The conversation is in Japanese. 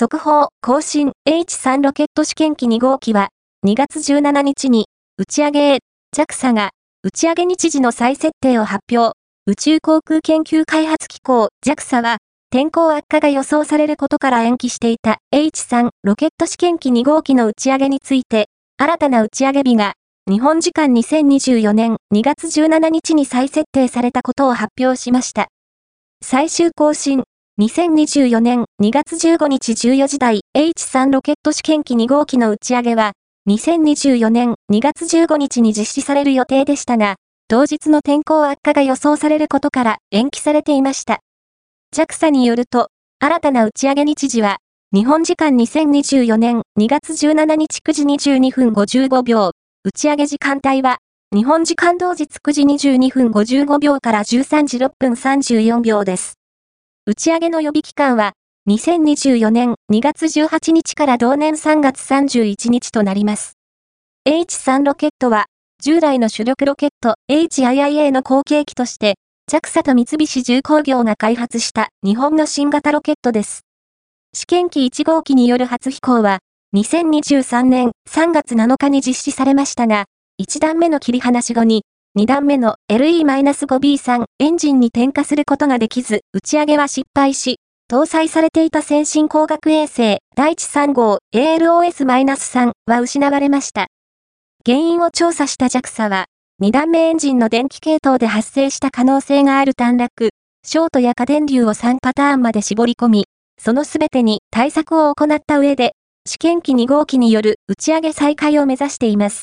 速報、更新。H3 ロケット試験機2号機は、2月17日に、打ち上げへ、JAXA が、打ち上げ日時の再設定を発表。宇宙航空研究開発機構。JAXA は、天候悪化が予想されることから延期していた。H3 ロケット試験機2号機の打ち上げについて、新たな打ち上げ日が、日本時間2024年2月17日に再設定されたことを発表しました。最終更新、2024年2月15日14時台 H3 ロケット試験機2号機の打ち上げは、2024年2月15日に実施される予定でしたが、当日の天候悪化が予想されることから延期されていました。JAXA によると、新たな打ち上げ日時は、日本時間2024年2月17日9時22分55秒、打ち上げ時間帯は、日本時間同日9時22分55秒から13時6分34秒です。打ち上げの予備期間は、2024年2月18日から同年3月31日となります。H3 ロケットは、従来の主力ロケット HIIA の後継機として、JAXA と三菱重工業が開発した日本の新型ロケットです。試験機1号機による初飛行は、2023年3月7日に実施されましたが、1段目の切り離し後に、2段目の LE-5B3 エンジンに点火することができず、打ち上げは失敗し、搭載されていた先進工学衛星第一3号 ALOS-3 は失われました。原因を調査した JAXA は、2段目エンジンの電気系統で発生した可能性がある短絡、ショートや過電流を3パターンまで絞り込み、そのすべてに対策を行った上で、試験機2号機による打ち上げ再開を目指しています。